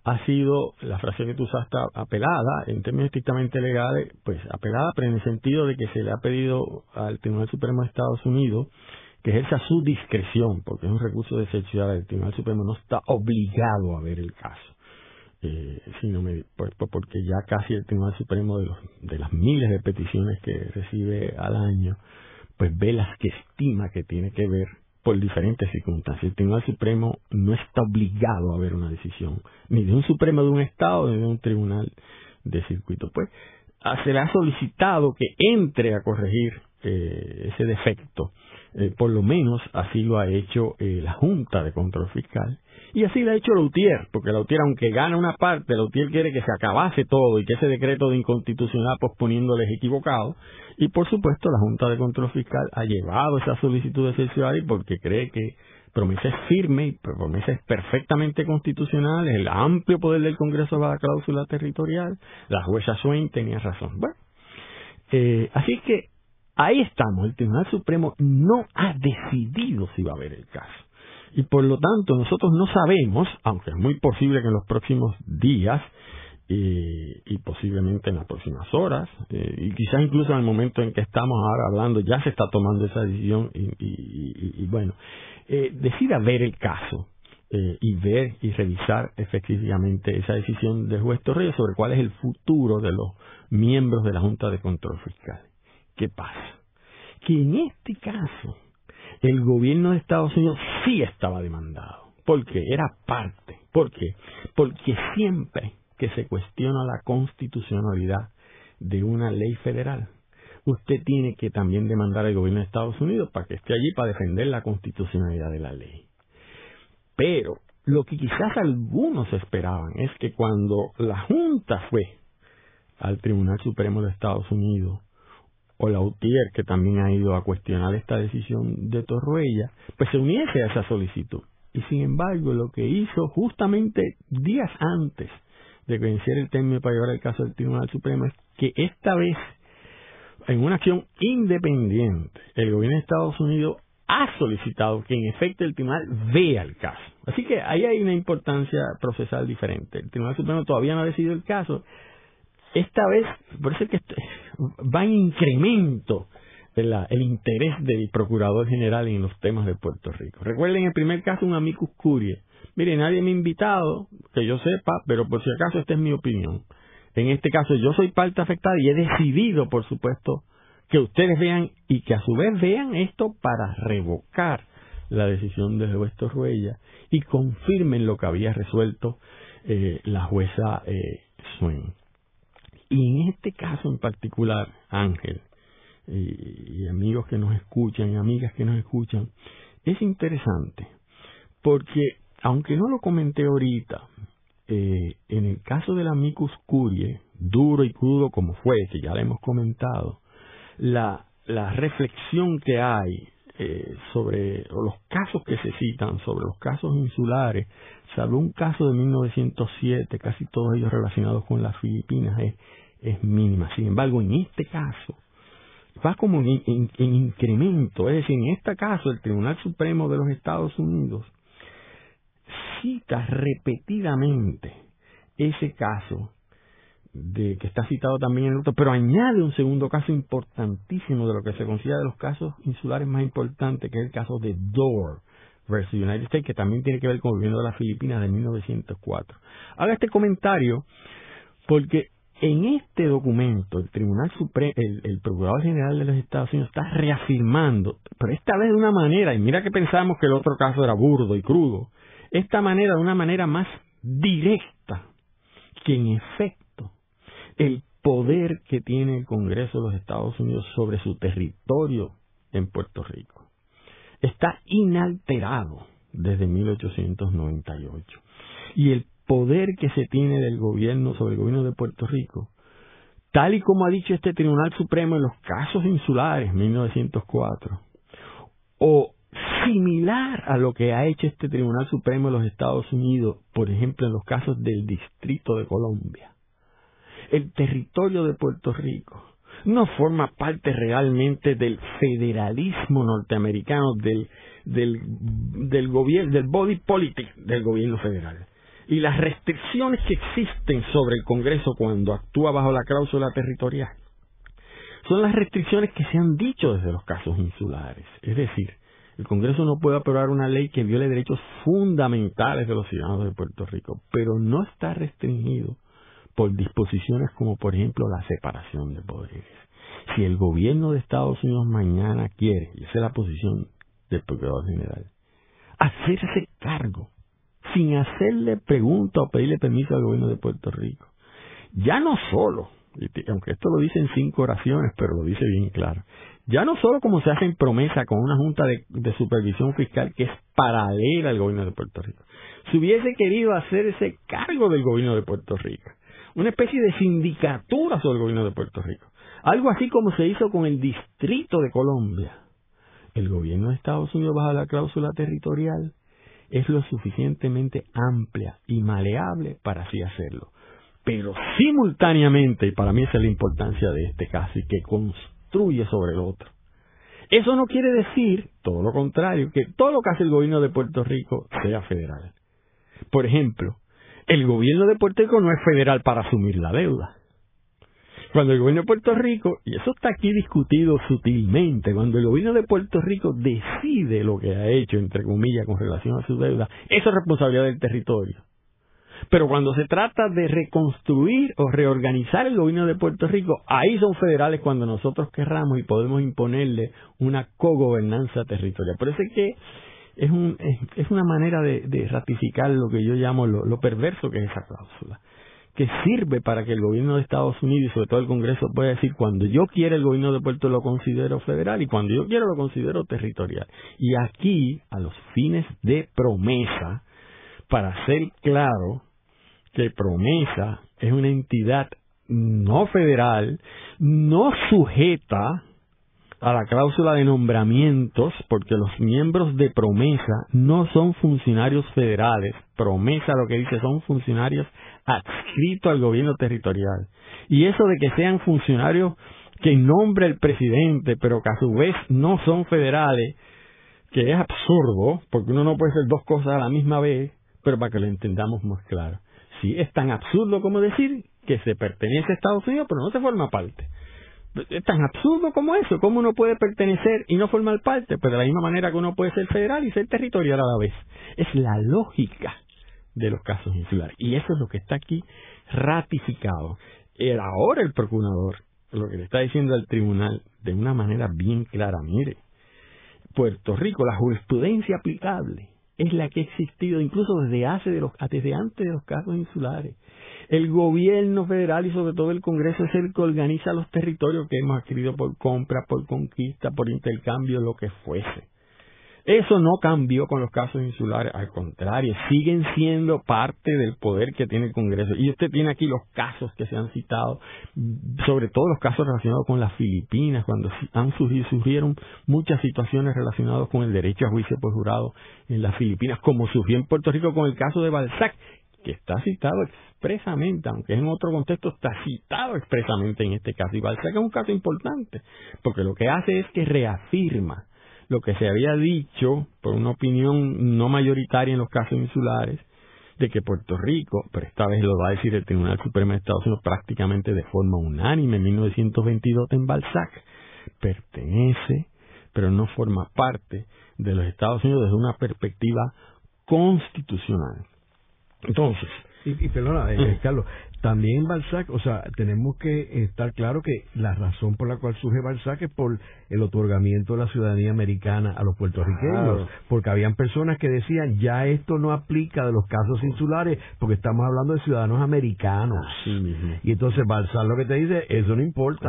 ha sido, la frase que tú usaste, apelada, en términos estrictamente legales, pues apelada, pero en el sentido de que se le ha pedido al Tribunal Supremo de Estados Unidos que ejerza su discreción, porque es un recurso de excepción, el Tribunal Supremo no está obligado a ver el caso. Eh, sino me, pues, pues, porque ya casi el Tribunal Supremo de, los, de las miles de peticiones que recibe al año, pues ve las que estima que tiene que ver por diferentes circunstancias. El Tribunal Supremo no está obligado a ver una decisión, ni de un Supremo de un Estado, ni de un tribunal de circuito. Pues se le ha solicitado que entre a corregir eh, ese defecto. Eh, por lo menos así lo ha hecho eh, la Junta de Control Fiscal y así lo ha hecho Lautier, porque Lautier, aunque gana una parte, Lautier quiere que se acabase todo y que ese decreto de inconstitucional posponiéndole es equivocado. Y por supuesto, la Junta de Control Fiscal ha llevado esa solicitud de y porque cree que promesa es firme y promesa es perfectamente constitucional, el amplio poder del Congreso va a la cláusula territorial, la jueza Swain tenía razón. Bueno, eh, así que ahí estamos, el Tribunal Supremo no ha decidido si va a haber el caso. Y por lo tanto nosotros no sabemos, aunque es muy posible que en los próximos días y, y posiblemente en las próximas horas, eh, y quizás incluso en el momento en que estamos ahora hablando ya se está tomando esa decisión y, y, y bueno, eh, decida ver el caso eh, y ver y revisar efectivamente esa decisión del juez Torreyes sobre cuál es el futuro de los miembros de la Junta de Control Fiscal. ¿Qué pasa? Que en este caso el gobierno de Estados Unidos sí estaba demandado, porque era parte. ¿Por qué? Porque siempre que se cuestiona la constitucionalidad de una ley federal, usted tiene que también demandar al gobierno de Estados Unidos para que esté allí para defender la constitucionalidad de la ley. Pero lo que quizás algunos esperaban es que cuando la Junta fue al Tribunal Supremo de Estados Unidos, o la UTIER, que también ha ido a cuestionar esta decisión de Torruella, pues se uniese a esa solicitud. Y sin embargo, lo que hizo justamente días antes de vencer el término para llevar el caso del Tribunal Supremo es que esta vez, en una acción independiente, el gobierno de Estados Unidos ha solicitado que en efecto el tribunal vea el caso. Así que ahí hay una importancia procesal diferente. El Tribunal Supremo todavía no ha decidido el caso. Esta vez, es que va en incremento el interés del Procurador General en los temas de Puerto Rico. Recuerden el primer caso un amicus curie Mire, nadie me ha invitado, que yo sepa, pero por si acaso esta es mi opinión. En este caso yo soy parte afectada y he decidido, por supuesto, que ustedes vean y que a su vez vean esto para revocar la decisión del juez Torruella y confirmen lo que había resuelto eh, la jueza eh, Swain. Y en este caso en particular, Ángel, y, amigos que nos escuchan y amigas que nos escuchan, es interesante porque aunque no lo comenté ahorita, eh, en el caso de la Micus Curie, duro y crudo como fue, que ya le hemos comentado, la, la reflexión que hay eh, sobre los casos que se citan, sobre los casos insulares, salvo un caso de 1907, casi todos ellos relacionados con las Filipinas, es, es mínima. Sin embargo, en este caso, va como en, en incremento, es decir, en este caso el Tribunal Supremo de los Estados Unidos cita repetidamente ese caso de que está citado también en el otro, pero añade un segundo caso importantísimo de lo que se considera de los casos insulares más importantes, que es el caso de Door versus United States, que también tiene que ver con el gobierno de las Filipinas de 1904. Haga este comentario porque en este documento el Tribunal Supremo, el, Procurador General de los Estados Unidos está reafirmando, pero esta vez de una manera, y mira que pensamos que el otro caso era burdo y crudo, esta manera de una manera más directa que en efecto el poder que tiene el Congreso de los Estados Unidos sobre su territorio en Puerto Rico está inalterado desde 1898 y el poder que se tiene del gobierno sobre el gobierno de Puerto Rico tal y como ha dicho este Tribunal Supremo en los casos insulares 1904 o similar a lo que ha hecho este Tribunal Supremo de los Estados Unidos, por ejemplo, en los casos del Distrito de Colombia. El territorio de Puerto Rico no forma parte realmente del federalismo norteamericano, del, del, del gobierno, del body politic del gobierno federal. Y las restricciones que existen sobre el Congreso cuando actúa bajo la cláusula territorial son las restricciones que se han dicho desde los casos insulares. Es decir, el Congreso no puede aprobar una ley que viole derechos fundamentales de los ciudadanos de Puerto Rico, pero no está restringido por disposiciones como, por ejemplo, la separación de poderes. Si el gobierno de Estados Unidos mañana quiere, y esa es la posición del Procurador General, hacerse cargo sin hacerle pregunta o pedirle permiso al gobierno de Puerto Rico. Ya no solo, aunque esto lo dice en cinco oraciones, pero lo dice bien claro, ya no solo como se hace en promesa con una junta de, supervisión fiscal que es paralela al gobierno de Puerto Rico, si hubiese querido hacerse cargo del gobierno de Puerto Rico, una especie de sindicatura sobre el gobierno de Puerto Rico, algo así como se hizo con el Distrito de Colombia. El gobierno de Estados Unidos bajo la cláusula territorial es lo suficientemente amplia y maleable para así hacerlo. Pero simultáneamente, y para mí esa es la importancia de este caso, y que construye sobre el otro. Eso no quiere decir, todo lo contrario, que todo lo que hace el gobierno de Puerto Rico sea federal. Por ejemplo, el gobierno de Puerto Rico no es federal para asumir la deuda. Cuando el gobierno de Puerto Rico, y eso está aquí discutido sutilmente, cuando el gobierno de Puerto Rico decide lo que ha hecho, entre comillas, con relación a su deuda, eso es responsabilidad del territorio. Pero cuando se trata de reconstruir o reorganizar el gobierno de Puerto Rico, ahí son federales cuando nosotros querramos y podemos imponerle una cogobernanza territorial. Por eso es que es, un, es, una manera de, ratificar lo que yo llamo lo perverso que es esa cláusula que sirve para que el gobierno de Estados Unidos y sobre todo el Congreso pueda decir cuando yo quiero el gobierno de Puerto lo considero federal y cuando yo quiero lo considero territorial. Y aquí, a los fines de promesa, para ser claro que promesa es una entidad no federal, no sujeta a la cláusula de nombramientos, porque los miembros de promesa no son funcionarios federales. Promesa lo que dice son funcionarios adscritos al gobierno territorial. Y eso de que sean funcionarios que nombre el presidente, pero que a su vez no son federales, que es absurdo, porque uno no puede hacer dos cosas a la misma vez, pero para que lo entendamos más claro. Sí, es tan absurdo como decir que se pertenece a Estados Unidos, pero no se forma parte es tan absurdo como eso, cómo uno puede pertenecer y no formar parte, pues de la misma manera que uno puede ser federal y ser territorial a la vez. Es la lógica de los casos insulares. Y eso es lo que está aquí ratificado. Era ahora el procurador lo que le está diciendo al tribunal de una manera bien clara, mire, Puerto Rico, la jurisprudencia aplicable es la que ha existido incluso desde hace de los desde antes de los casos insulares el gobierno federal y sobre todo el Congreso es el que organiza los territorios que hemos adquirido por compra, por conquista, por intercambio, lo que fuese. Eso no cambió con los casos insulares, al contrario, siguen siendo parte del poder que tiene el Congreso. Y usted tiene aquí los casos que se han citado, sobre todo los casos relacionados con las Filipinas, cuando han surgido, surgieron muchas situaciones relacionadas con el derecho a juicio por jurado en las Filipinas, como surgió en Puerto Rico con el caso de Balzac, que está citado expresamente, aunque en otro contexto está citado expresamente en este caso. Y Balzac es un caso importante, porque lo que hace es que reafirma lo que se había dicho por una opinión no mayoritaria en los casos insulares, de que Puerto Rico, pero esta vez lo va a decir el Tribunal Supremo de Estados Unidos prácticamente de forma unánime en 1922 en Balzac, pertenece, pero no forma parte de los Estados Unidos desde una perspectiva constitucional. Entonces, y, y perdona, eh, Carlos, también Balzac, o sea, tenemos que estar claro que la razón por la cual surge Balzac es por el otorgamiento de la ciudadanía americana a los puertorriqueños, porque habían personas que decían, ya esto no aplica de los casos insulares, porque estamos hablando de ciudadanos americanos. Y entonces Balzac lo que te dice, eso no importa.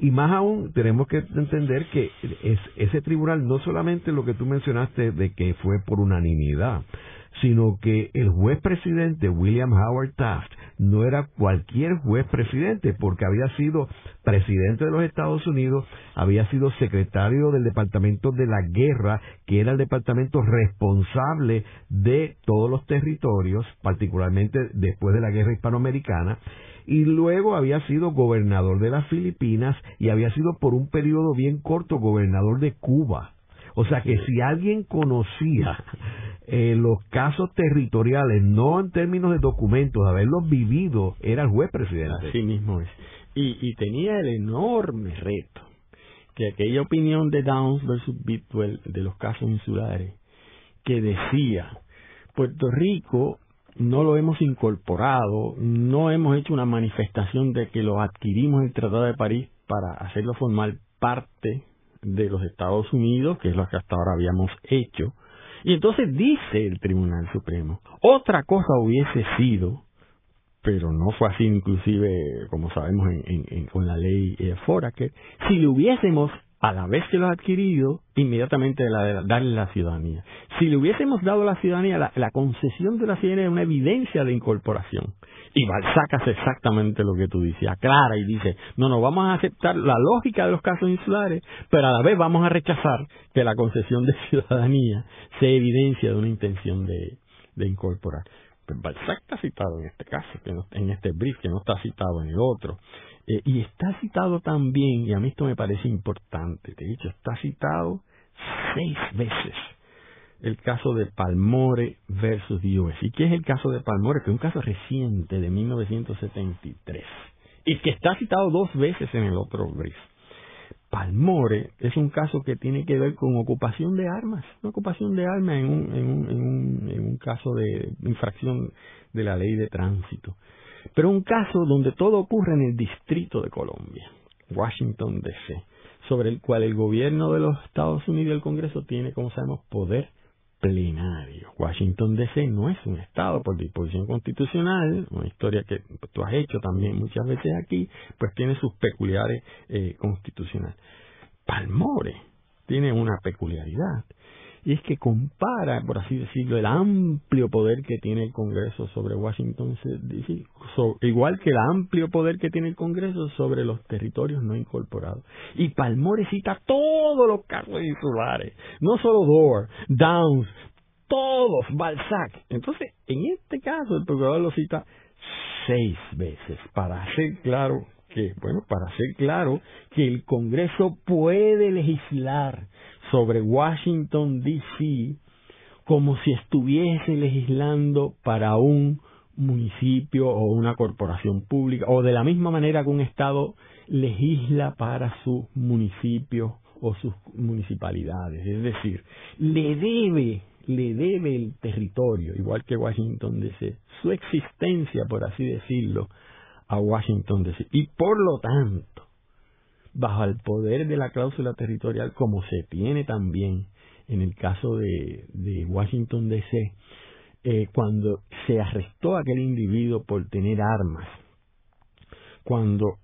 Y más aún, tenemos que entender que es, ese tribunal no solamente lo que tú mencionaste de que fue por unanimidad, sino que el juez presidente William Howard Taft no era cualquier juez presidente, porque había sido presidente de los Estados Unidos, había sido secretario del Departamento de la Guerra, que era el departamento responsable de todos los territorios, particularmente después de la Guerra Hispanoamericana, y luego había sido gobernador de las Filipinas y había sido por un periodo bien corto gobernador de Cuba. O sea que si alguien conocía eh, los casos territoriales, no en términos de documentos, haberlos vivido, era el juez presidente. Así mismo es. Y, y tenía el enorme reto que aquella opinión de Downs versus Bidwell de los casos insulares, que decía, Puerto Rico no lo hemos incorporado, no hemos hecho una manifestación de que lo adquirimos en el Tratado de París para hacerlo formar parte de los Estados Unidos, que es lo que hasta ahora habíamos hecho. Y entonces dice el Tribunal Supremo, otra cosa hubiese sido, pero no fue así inclusive, como sabemos, en, con la ley eh, que si le hubiésemos a la vez que lo ha adquirido, inmediatamente la, darle la ciudadanía. Si le hubiésemos dado la ciudadanía, la, concesión de la ciudadanía es una evidencia de incorporación. Y Balzac hace exactamente lo que tú dices, aclara y dice, no, no, vamos a aceptar la lógica de los casos insulares, pero a la vez vamos a rechazar que la concesión de ciudadanía sea evidencia de una intención de, de incorporar. Balzac está citado en este caso, en este brief, que no está citado en el otro. Eh, y está citado también, y a mí esto me parece importante, te he dicho, está citado seis veces el caso de Palmore versus US. ¿Y qué es el caso de Palmore? Que es un caso reciente de 1973 y que está citado dos veces en el otro brief. Palmore es un caso que tiene que ver con ocupación de armas, una ocupación de armas en un, en un, en un, en un caso de infracción de la ley de tránsito. Pero un caso donde todo ocurre en el Distrito de Colombia, Washington, D.C., sobre el cual el gobierno de los Estados Unidos y el Congreso tiene, como sabemos, poder plenario. Washington DC no es un estado por disposición constitucional, una historia que tú has hecho también muchas veces aquí, pues tiene sus peculiares eh, constitucionales. Palmore tiene una peculiaridad y es que compara, por así decirlo, el amplio poder que tiene el Congreso sobre Washington igual que el amplio poder que tiene el Congreso sobre los territorios no incorporados. Y Palmore cita todos los casos insulares, no solo Door, Downs, todos, Balzac. Entonces, en este caso, el procurador lo cita seis veces para hacer claro que, bueno, para hacer claro que el Congreso puede legislar sobre Washington, D.C., como si estuviese legislando para un municipio o una corporación pública, o de la misma manera que un Estado legisla para sus municipios o sus municipalidades. Es decir, le debe, le debe el territorio, igual que Washington DC, su existencia, por así decirlo, a Washington DC. Y por lo tanto, bajo el poder de la cláusula territorial, como se tiene también en el caso de, Washington DC, eh, cuando se arrestó a aquel individuo por tener armas, cuando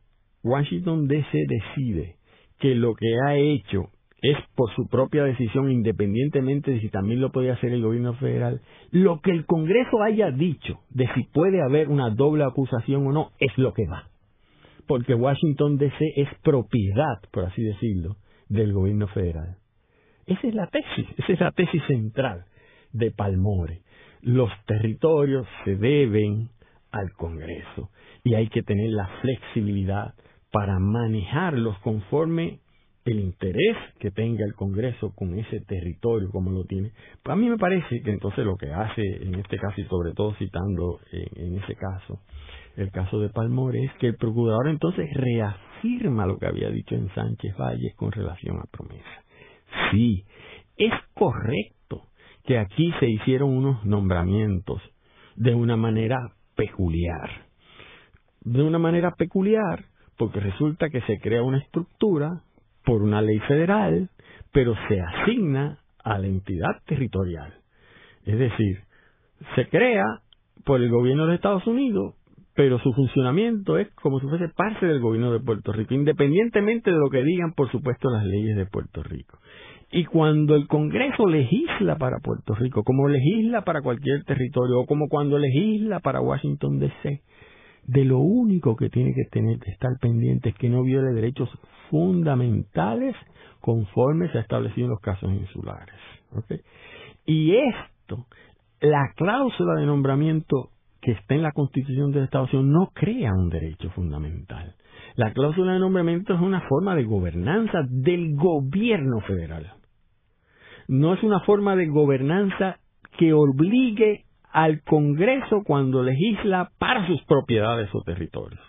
Washington DC decide que lo que ha hecho es por su propia decisión, independientemente de si también lo podía hacer el gobierno federal, lo que el Congreso haya dicho de si puede haber una doble acusación o no, es lo que va porque Washington DC es propiedad, por así decirlo, del gobierno federal. Esa es la tesis, esa es la tesis central de Palmore. Los territorios se deben al Congreso y hay que tener la flexibilidad para manejarlos conforme el interés que tenga el Congreso con ese territorio como lo tiene. Pues a mí me parece que entonces lo que hace en este caso y sobre todo citando en ese caso el caso de Palmore es que el procurador entonces reafirma lo que había dicho en Sánchez Valles con relación a promesa. Sí, es correcto que aquí se hicieron unos nombramientos de una manera peculiar. De una manera peculiar porque resulta que se crea una estructura por una ley federal, pero se asigna a la entidad territorial. Es decir, se crea por el gobierno de Estados Unidos, pero su funcionamiento es como si fuese parte del gobierno de Puerto Rico, independientemente de lo que digan, por supuesto, las leyes de Puerto Rico. Y cuando el Congreso legisla para Puerto Rico, como legisla para cualquier territorio, o como cuando legisla para Washington DC, de lo único que tiene que tener que estar pendiente es que no viole derechos fundamentales conforme se ha establecido en los casos insulares. Y esto, la cláusula de nombramiento que está en la Constitución de Estados Unidos no crea un derecho fundamental. La cláusula de nombramiento es una forma de gobernanza del gobierno federal. no es una forma de gobernanza que obligue al Congreso cuando legisla para sus propiedades o territorios.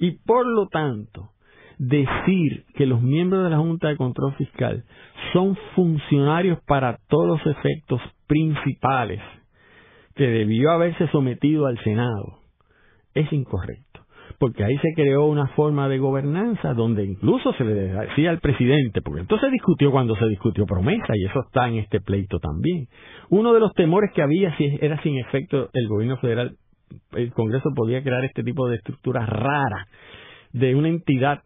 Y por lo tanto, decir que los miembros de la Junta de Control Fiscal son funcionarios para todos los efectos principales que debió haberse sometido al Senado es incorrecto porque ahí se creó una forma de gobernanza donde incluso se le decía al presidente, porque entonces se discutió cuando se discutió promesa y eso está en este pleito también. Uno de los temores que había si era sin efecto el gobierno federal, el Congreso podía crear este tipo de estructura rara de una entidad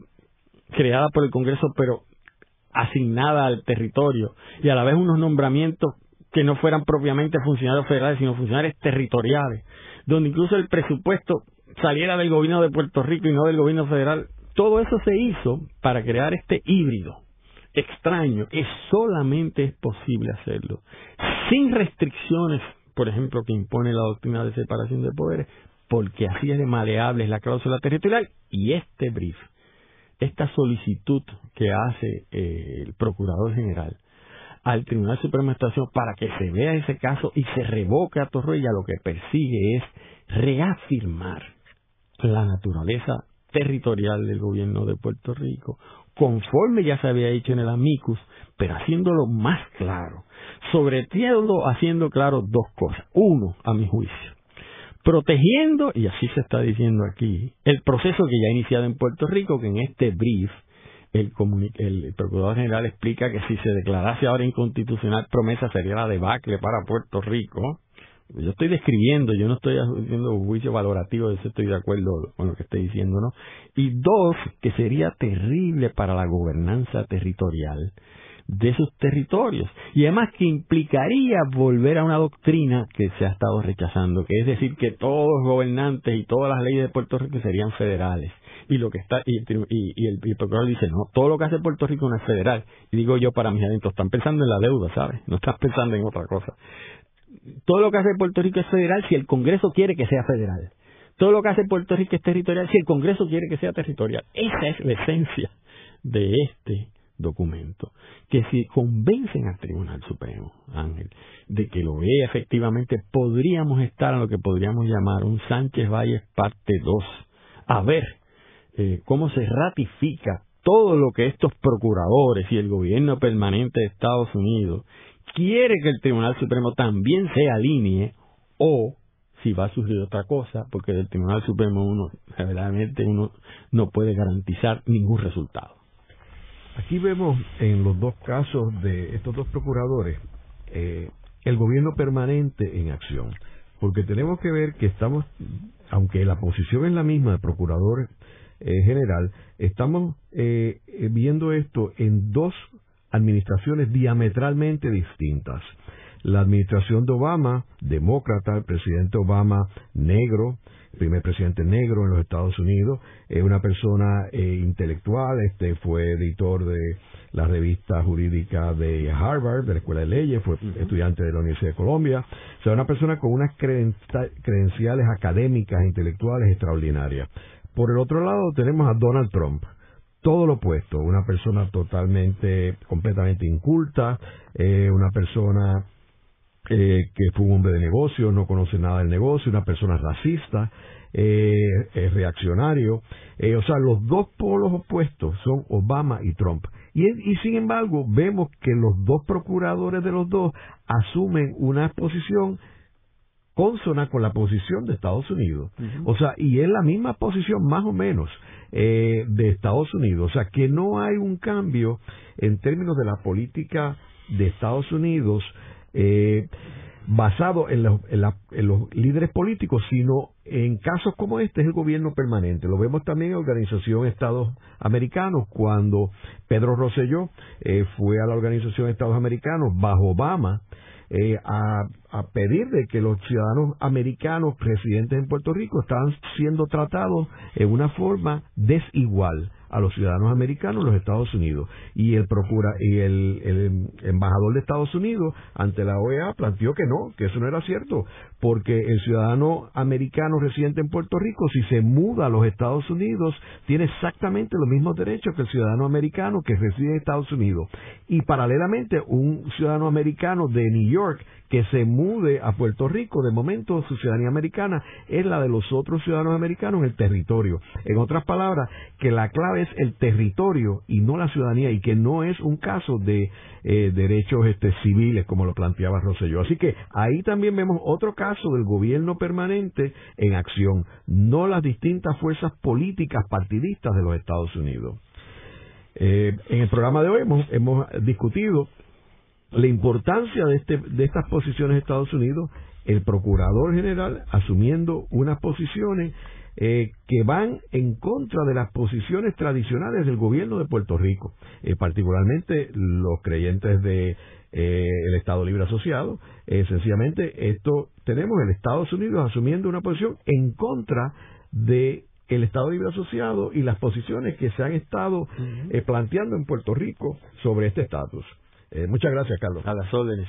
creada por el Congreso pero asignada al territorio y a la vez unos nombramientos que no fueran propiamente funcionarios federales sino funcionarios territoriales, donde incluso el presupuesto saliera del gobierno de Puerto Rico y no del gobierno federal. Todo eso se hizo para crear este híbrido extraño que solamente es posible hacerlo sin restricciones, por ejemplo, que impone la doctrina de separación de poderes, porque así es de maleable la cláusula territorial y este brief, esta solicitud que hace eh, el Procurador General al Tribunal Supremo de Estación para que se vea ese caso y se revoque a Torroya, lo que persigue es reafirmar la naturaleza territorial del gobierno de Puerto Rico, conforme ya se había dicho en el amicus, pero haciéndolo más claro. Sobre todo haciendo claro dos cosas. Uno, a mi juicio, protegiendo, y así se está diciendo aquí, el proceso que ya ha iniciado en Puerto Rico, que en este brief el, el, Procurador General explica que si se declarase ahora inconstitucional promesa sería la debacle para Puerto Rico, yo estoy describiendo, yo no estoy haciendo juicio valorativo si estoy de acuerdo con lo que estoy diciendo, ¿no? Y dos, que sería terrible para la gobernanza territorial de esos territorios. Y además que implicaría volver a una doctrina que se ha estado rechazando, que es decir, que todos los gobernantes y todas las leyes de Puerto Rico serían federales. Y lo que está y, y, el, y procurador dice, no, todo lo que hace Puerto Rico no es federal. Y digo yo para mis adentros, están pensando en la deuda, ¿sabes? No están pensando en otra cosa todo lo que hace Puerto Rico es federal si el Congreso quiere que sea federal. Todo lo que hace Puerto Rico es territorial si el Congreso quiere que sea territorial. Esa es la esencia de este documento. Que si convencen al Tribunal Supremo, Ángel, de que lo vea efectivamente, podríamos estar en lo que podríamos llamar un Sánchez Valles parte 2. A ver eh, cómo se ratifica todo lo que estos procuradores y el gobierno permanente de Estados Unidos quiere que el Tribunal Supremo también se alinee o si va a surgir otra cosa, porque del Tribunal Supremo uno realmente uno no puede garantizar ningún resultado. Aquí vemos en los dos casos de estos dos procuradores eh, el gobierno permanente en acción, porque tenemos que ver que estamos, aunque la posición es la misma de procurador eh, general, estamos eh, viendo esto en dos administraciones diametralmente distintas. La administración de Obama, demócrata, el presidente Obama negro, primer presidente negro en los Estados Unidos, es una persona eh, intelectual, este fue editor de la revista jurídica de Harvard, de la Escuela de Leyes, fue estudiante de la Universidad de Colombia, o sea, una persona con unas credenciales académicas e intelectuales extraordinarias. Por el otro lado tenemos a Donald Trump, todo lo opuesto, una persona totalmente, completamente inculta, eh, una persona eh, que fue un hombre de negocio, no conoce nada del negocio, una persona racista, eh, reaccionario, o sea, los dos polos opuestos son Obama y Trump. Y, y sin embargo, vemos que los dos procuradores de los dos asumen una posición consona con la posición de Estados Unidos. O sea, y es la misma posición más o menos eh, de Estados Unidos. O sea, que no hay un cambio en términos de la política de Estados Unidos eh, basado en, en, los líderes políticos, sino en casos como este es el gobierno permanente. Lo vemos también en la Organización de Estados Americanos, cuando Pedro Rosselló eh, fue a la Organización de Estados Americanos bajo Obama, eh, a a pedir de que los ciudadanos americanos residentes en Puerto Rico están siendo tratados en una forma desigual a los ciudadanos americanos en los Estados Unidos. Y el procura y el, embajador de Estados Unidos ante la OEA planteó que no, que eso no era cierto, porque el ciudadano americano residente en Puerto Rico, si se muda a los Estados Unidos, tiene exactamente los mismos derechos que el ciudadano americano que reside en Estados Unidos. Y paralelamente, un ciudadano americano de New York que se mude a Puerto Rico, de momento su ciudadanía americana es la de los otros ciudadanos americanos en el territorio. En otras palabras, que la clave es el territorio y no la ciudadanía y que no es un caso de eh, derechos este, civiles como lo planteaba Rosselló. Así que ahí también vemos otro caso del gobierno permanente en acción, no las distintas fuerzas políticas partidistas de los Estados Unidos. Eh, en el programa de hoy hemos, hemos discutido la importancia de, este, de estas posiciones de Estados Unidos, el procurador general asumiendo unas posiciones eh, que van en contra de las posiciones tradicionales del gobierno de Puerto Rico, eh, particularmente los creyentes de eh, el Estado Libre Asociado. sencillamente, esto tenemos el Estados Unidos asumiendo una posición en contra de el Estado Libre Asociado y las posiciones que se han estado planteando en Puerto Rico sobre este estatus. Eh, muchas gracias, Carlos. A las órdenes